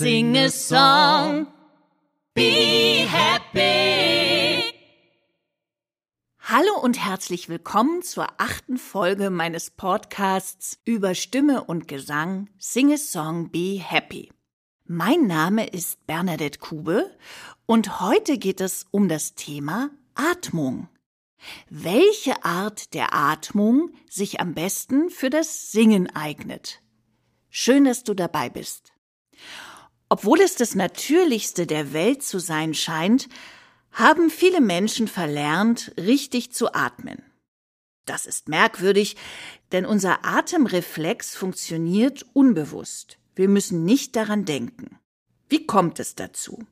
Sing a song. Be happy. Hallo und herzlich willkommen zur achten Folge meines Podcasts über Stimme und Gesang Sing a Song Be Happy. Mein Name ist Bernadette Kube und heute geht es um das Thema Atmung. Welche Art der Atmung sich am besten für das Singen eignet? Schön, dass du dabei bist. Obwohl es das Natürlichste der Welt zu sein scheint, haben viele Menschen verlernt, richtig zu atmen. Das ist merkwürdig, denn unser Atemreflex funktioniert unbewusst. Wir müssen nicht daran denken. Wie kommt es dazu?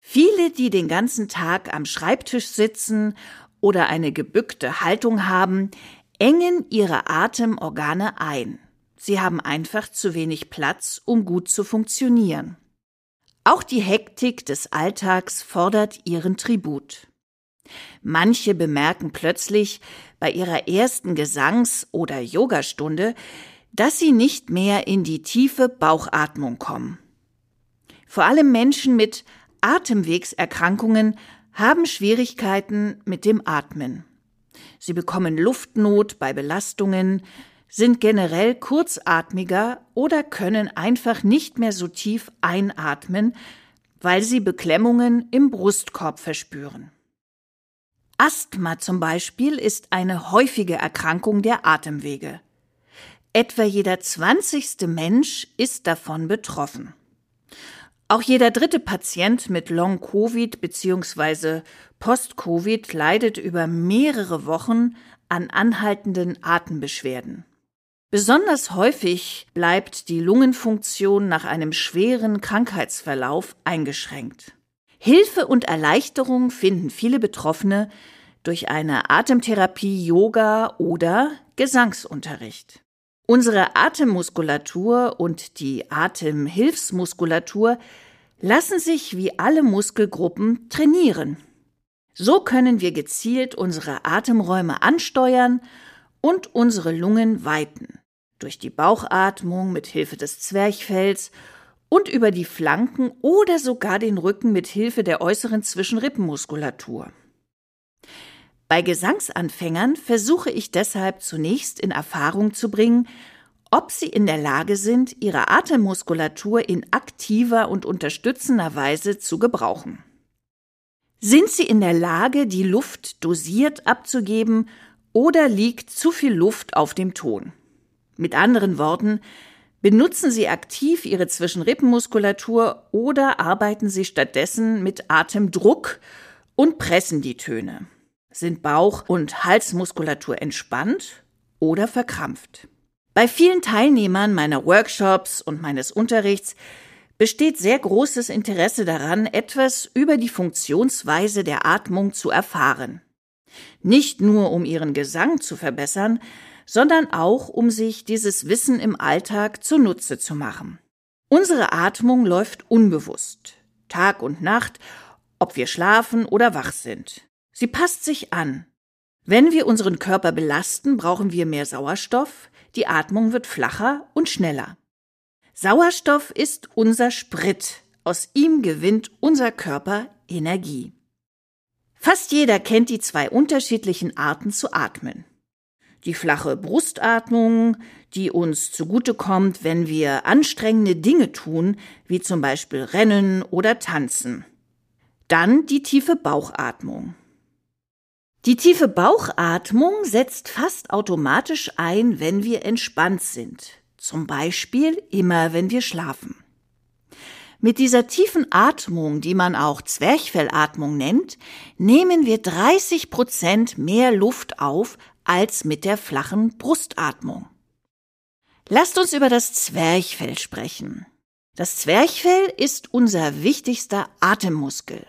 Viele, die den ganzen Tag am Schreibtisch sitzen oder eine gebückte Haltung haben, engen ihre Atemorgane ein. Sie haben einfach zu wenig Platz, um gut zu funktionieren. Auch die Hektik des Alltags fordert ihren Tribut. Manche bemerken plötzlich bei ihrer ersten Gesangs- oder Yogastunde, dass sie nicht mehr in die tiefe Bauchatmung kommen. Vor allem Menschen mit Atemwegserkrankungen haben Schwierigkeiten mit dem Atmen. Sie bekommen Luftnot bei Belastungen, sind generell kurzatmiger oder können einfach nicht mehr so tief einatmen, weil sie Beklemmungen im Brustkorb verspüren. Asthma zum Beispiel ist eine häufige Erkrankung der Atemwege. Etwa jeder zwanzigste Mensch ist davon betroffen. Auch jeder dritte Patient mit Long-Covid bzw. Post-Covid leidet über mehrere Wochen an anhaltenden Atembeschwerden. Besonders häufig bleibt die Lungenfunktion nach einem schweren Krankheitsverlauf eingeschränkt. Hilfe und Erleichterung finden viele Betroffene durch eine Atemtherapie, Yoga oder Gesangsunterricht. Unsere Atemmuskulatur und die Atemhilfsmuskulatur lassen sich wie alle Muskelgruppen trainieren. So können wir gezielt unsere Atemräume ansteuern und unsere Lungen weiten durch die Bauchatmung mit Hilfe des Zwerchfells und über die Flanken oder sogar den Rücken mit Hilfe der äußeren Zwischenrippenmuskulatur. Bei Gesangsanfängern versuche ich deshalb zunächst in Erfahrung zu bringen, ob sie in der Lage sind, ihre Atemmuskulatur in aktiver und unterstützender Weise zu gebrauchen. Sind sie in der Lage, die Luft dosiert abzugeben oder liegt zu viel Luft auf dem Ton? Mit anderen Worten, benutzen Sie aktiv Ihre Zwischenrippenmuskulatur oder arbeiten Sie stattdessen mit Atemdruck und pressen die Töne. Sind Bauch- und Halsmuskulatur entspannt oder verkrampft? Bei vielen Teilnehmern meiner Workshops und meines Unterrichts besteht sehr großes Interesse daran, etwas über die Funktionsweise der Atmung zu erfahren. Nicht nur um ihren Gesang zu verbessern, sondern auch, um sich dieses Wissen im Alltag zunutze zu machen. Unsere Atmung läuft unbewusst, Tag und Nacht, ob wir schlafen oder wach sind. Sie passt sich an. Wenn wir unseren Körper belasten, brauchen wir mehr Sauerstoff, die Atmung wird flacher und schneller. Sauerstoff ist unser Sprit, aus ihm gewinnt unser Körper Energie. Fast jeder kennt die zwei unterschiedlichen Arten zu atmen die flache Brustatmung, die uns zugutekommt, wenn wir anstrengende Dinge tun, wie zum Beispiel rennen oder tanzen. Dann die tiefe Bauchatmung. Die tiefe Bauchatmung setzt fast automatisch ein, wenn wir entspannt sind, zum Beispiel immer, wenn wir schlafen. Mit dieser tiefen Atmung, die man auch Zwerchfellatmung nennt, nehmen wir 30 Prozent mehr Luft auf als mit der flachen Brustatmung. Lasst uns über das Zwerchfell sprechen. Das Zwerchfell ist unser wichtigster Atemmuskel.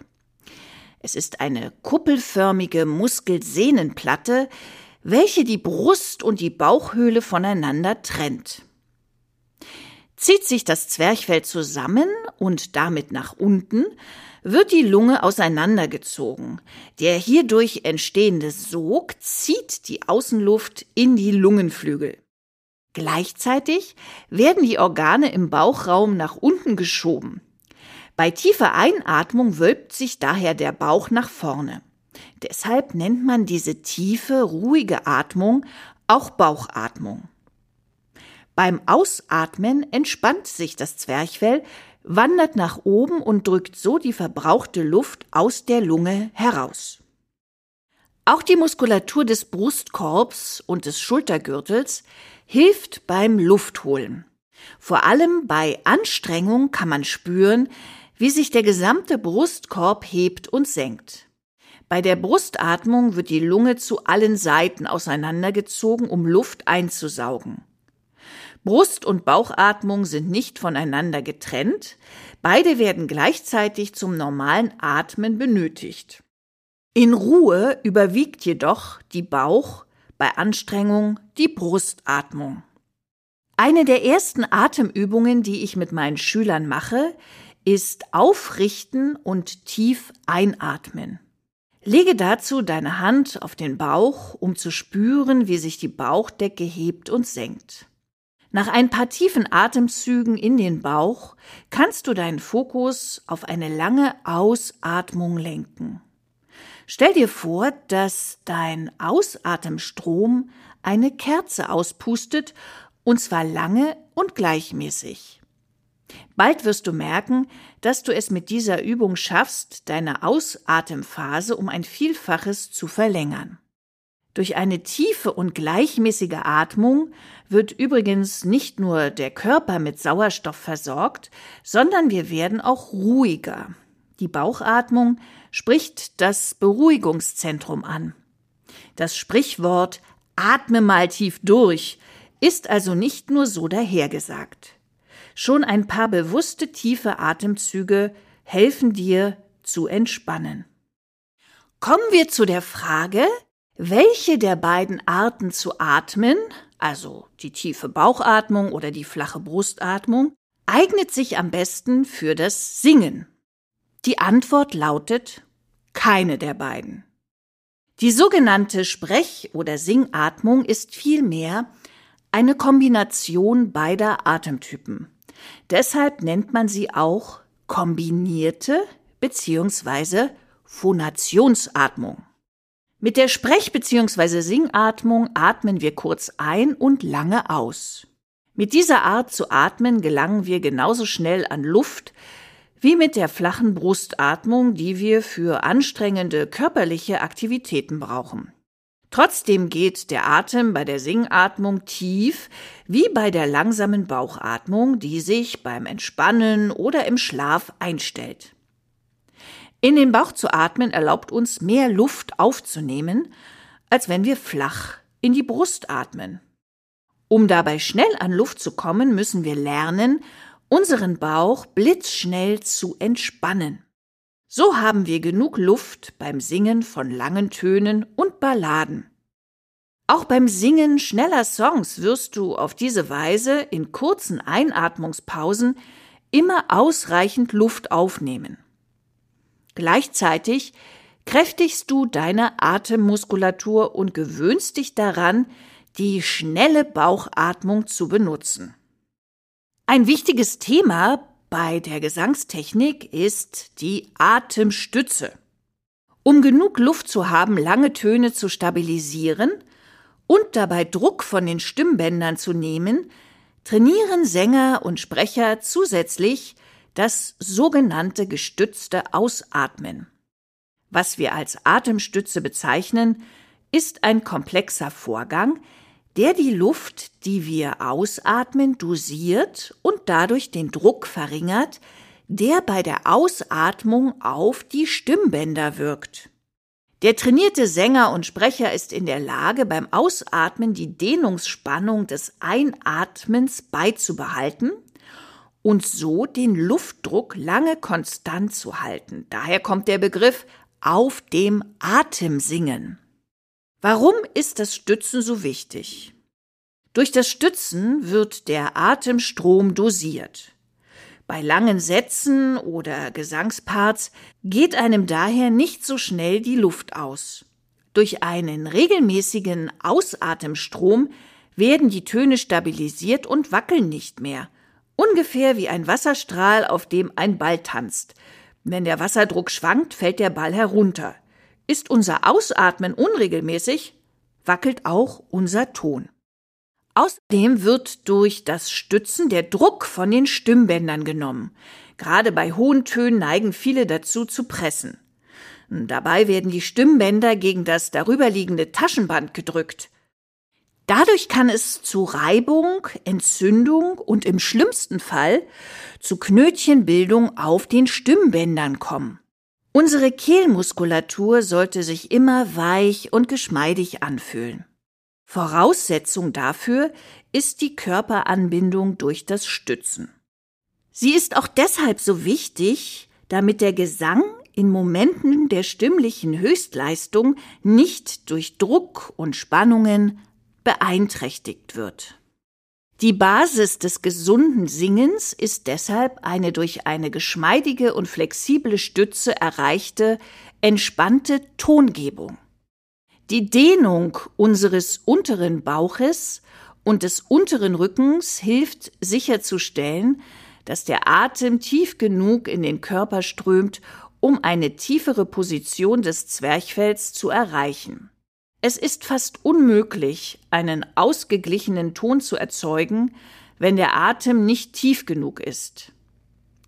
Es ist eine kuppelförmige Muskelsehnenplatte, welche die Brust und die Bauchhöhle voneinander trennt. Zieht sich das Zwerchfell zusammen und damit nach unten, wird die Lunge auseinandergezogen. Der hierdurch entstehende Sog zieht die Außenluft in die Lungenflügel. Gleichzeitig werden die Organe im Bauchraum nach unten geschoben. Bei tiefer Einatmung wölbt sich daher der Bauch nach vorne. Deshalb nennt man diese tiefe, ruhige Atmung auch Bauchatmung. Beim Ausatmen entspannt sich das Zwerchfell, wandert nach oben und drückt so die verbrauchte Luft aus der Lunge heraus. Auch die Muskulatur des Brustkorbs und des Schultergürtels hilft beim Luftholen. Vor allem bei Anstrengung kann man spüren, wie sich der gesamte Brustkorb hebt und senkt. Bei der Brustatmung wird die Lunge zu allen Seiten auseinandergezogen, um Luft einzusaugen. Brust- und Bauchatmung sind nicht voneinander getrennt, beide werden gleichzeitig zum normalen Atmen benötigt. In Ruhe überwiegt jedoch die Bauch, bei Anstrengung die Brustatmung. Eine der ersten Atemübungen, die ich mit meinen Schülern mache, ist Aufrichten und tief einatmen. Lege dazu deine Hand auf den Bauch, um zu spüren, wie sich die Bauchdecke hebt und senkt. Nach ein paar tiefen Atemzügen in den Bauch kannst du deinen Fokus auf eine lange Ausatmung lenken. Stell dir vor, dass dein Ausatemstrom eine Kerze auspustet, und zwar lange und gleichmäßig. Bald wirst du merken, dass du es mit dieser Übung schaffst, deine Ausatemphase um ein Vielfaches zu verlängern. Durch eine tiefe und gleichmäßige Atmung wird übrigens nicht nur der Körper mit Sauerstoff versorgt, sondern wir werden auch ruhiger. Die Bauchatmung spricht das Beruhigungszentrum an. Das Sprichwort Atme mal tief durch ist also nicht nur so dahergesagt. Schon ein paar bewusste tiefe Atemzüge helfen dir zu entspannen. Kommen wir zu der Frage, welche der beiden Arten zu atmen, also die tiefe Bauchatmung oder die flache Brustatmung, eignet sich am besten für das Singen? Die Antwort lautet keine der beiden. Die sogenannte Sprech- oder Singatmung ist vielmehr eine Kombination beider Atemtypen. Deshalb nennt man sie auch kombinierte bzw. Phonationsatmung. Mit der Sprech- bzw. Singatmung atmen wir kurz ein und lange aus. Mit dieser Art zu atmen gelangen wir genauso schnell an Luft wie mit der flachen Brustatmung, die wir für anstrengende körperliche Aktivitäten brauchen. Trotzdem geht der Atem bei der Singatmung tief, wie bei der langsamen Bauchatmung, die sich beim Entspannen oder im Schlaf einstellt. In den Bauch zu atmen erlaubt uns mehr Luft aufzunehmen, als wenn wir flach in die Brust atmen. Um dabei schnell an Luft zu kommen, müssen wir lernen, unseren Bauch blitzschnell zu entspannen. So haben wir genug Luft beim Singen von langen Tönen und Balladen. Auch beim Singen schneller Songs wirst du auf diese Weise in kurzen Einatmungspausen immer ausreichend Luft aufnehmen. Gleichzeitig kräftigst du deine Atemmuskulatur und gewöhnst dich daran, die schnelle Bauchatmung zu benutzen. Ein wichtiges Thema bei der Gesangstechnik ist die Atemstütze. Um genug Luft zu haben, lange Töne zu stabilisieren und dabei Druck von den Stimmbändern zu nehmen, trainieren Sänger und Sprecher zusätzlich das sogenannte gestützte Ausatmen. Was wir als Atemstütze bezeichnen, ist ein komplexer Vorgang, der die Luft, die wir ausatmen, dosiert und dadurch den Druck verringert, der bei der Ausatmung auf die Stimmbänder wirkt. Der trainierte Sänger und Sprecher ist in der Lage, beim Ausatmen die Dehnungsspannung des Einatmens beizubehalten und so den Luftdruck lange konstant zu halten. Daher kommt der Begriff auf dem Atem singen. Warum ist das Stützen so wichtig? Durch das Stützen wird der Atemstrom dosiert. Bei langen Sätzen oder Gesangsparts geht einem daher nicht so schnell die Luft aus. Durch einen regelmäßigen Ausatemstrom werden die Töne stabilisiert und wackeln nicht mehr. Ungefähr wie ein Wasserstrahl, auf dem ein Ball tanzt. Wenn der Wasserdruck schwankt, fällt der Ball herunter. Ist unser Ausatmen unregelmäßig, wackelt auch unser Ton. Außerdem wird durch das Stützen der Druck von den Stimmbändern genommen. Gerade bei hohen Tönen neigen viele dazu zu pressen. Dabei werden die Stimmbänder gegen das darüberliegende Taschenband gedrückt. Dadurch kann es zu Reibung, Entzündung und im schlimmsten Fall zu Knötchenbildung auf den Stimmbändern kommen. Unsere Kehlmuskulatur sollte sich immer weich und geschmeidig anfühlen. Voraussetzung dafür ist die Körperanbindung durch das Stützen. Sie ist auch deshalb so wichtig, damit der Gesang in Momenten der stimmlichen Höchstleistung nicht durch Druck und Spannungen beeinträchtigt wird. Die Basis des gesunden Singens ist deshalb eine durch eine geschmeidige und flexible Stütze erreichte, entspannte Tongebung. Die Dehnung unseres unteren Bauches und des unteren Rückens hilft sicherzustellen, dass der Atem tief genug in den Körper strömt, um eine tiefere Position des Zwerchfells zu erreichen. Es ist fast unmöglich, einen ausgeglichenen Ton zu erzeugen, wenn der Atem nicht tief genug ist.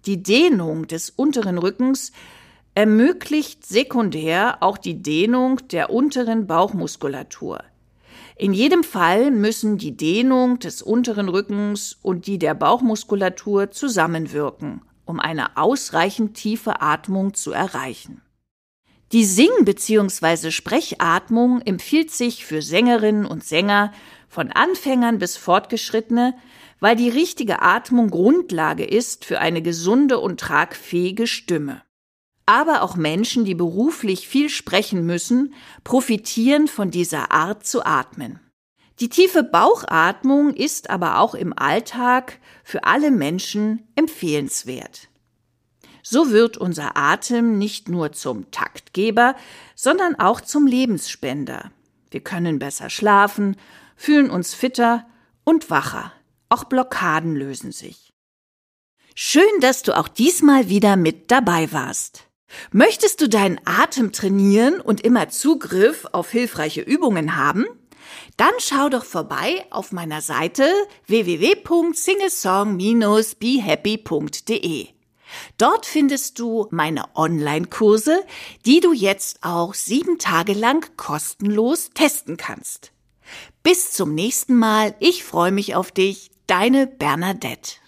Die Dehnung des unteren Rückens ermöglicht sekundär auch die Dehnung der unteren Bauchmuskulatur. In jedem Fall müssen die Dehnung des unteren Rückens und die der Bauchmuskulatur zusammenwirken, um eine ausreichend tiefe Atmung zu erreichen. Die Sing- bzw. Sprechatmung empfiehlt sich für Sängerinnen und Sänger von Anfängern bis Fortgeschrittene, weil die richtige Atmung Grundlage ist für eine gesunde und tragfähige Stimme. Aber auch Menschen, die beruflich viel sprechen müssen, profitieren von dieser Art zu atmen. Die tiefe Bauchatmung ist aber auch im Alltag für alle Menschen empfehlenswert. So wird unser Atem nicht nur zum Taktgeber, sondern auch zum Lebensspender. Wir können besser schlafen, fühlen uns fitter und wacher. Auch Blockaden lösen sich. Schön, dass du auch diesmal wieder mit dabei warst. Möchtest du deinen Atem trainieren und immer Zugriff auf hilfreiche Übungen haben? Dann schau doch vorbei auf meiner Seite www.singlesong-behappy.de. Dort findest du meine Online-Kurse, die du jetzt auch sieben Tage lang kostenlos testen kannst. Bis zum nächsten Mal. Ich freue mich auf dich. Deine Bernadette.